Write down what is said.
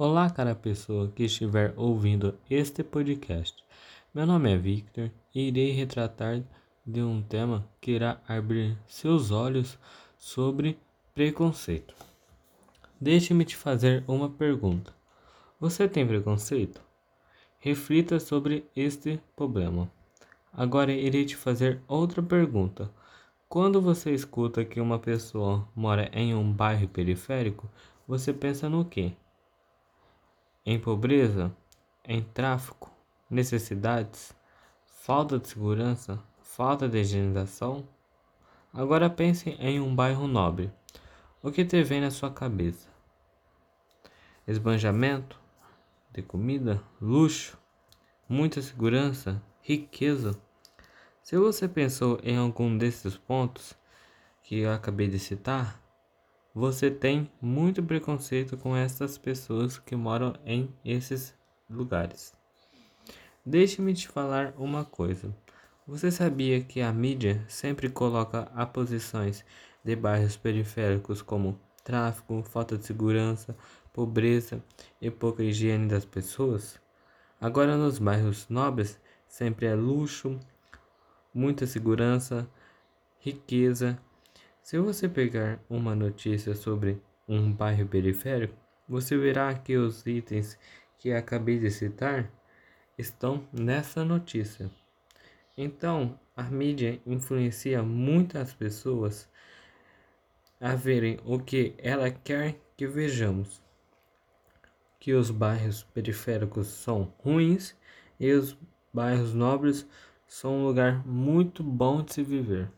Olá, cara pessoa que estiver ouvindo este podcast. Meu nome é Victor e irei retratar de um tema que irá abrir seus olhos sobre preconceito. Deixe-me te fazer uma pergunta. Você tem preconceito? Reflita sobre este problema. Agora irei te fazer outra pergunta. Quando você escuta que uma pessoa mora em um bairro periférico, você pensa no quê? Em pobreza, em tráfico, necessidades, falta de segurança, falta de higienização? Agora pense em um bairro nobre. O que te vem na sua cabeça? Esbanjamento de comida, luxo, muita segurança, riqueza. Se você pensou em algum desses pontos que eu acabei de citar, você tem muito preconceito com essas pessoas que moram em esses lugares. Deixe-me te falar uma coisa. Você sabia que a mídia sempre coloca a posições de bairros periféricos como tráfico, falta de segurança, pobreza e pouca higiene das pessoas? Agora nos bairros nobres sempre é luxo, muita segurança, riqueza se você pegar uma notícia sobre um bairro periférico, você verá que os itens que acabei de citar estão nessa notícia. Então, a mídia influencia muitas pessoas a verem o que ela quer que vejamos. Que os bairros periféricos são ruins e os bairros nobres são um lugar muito bom de se viver.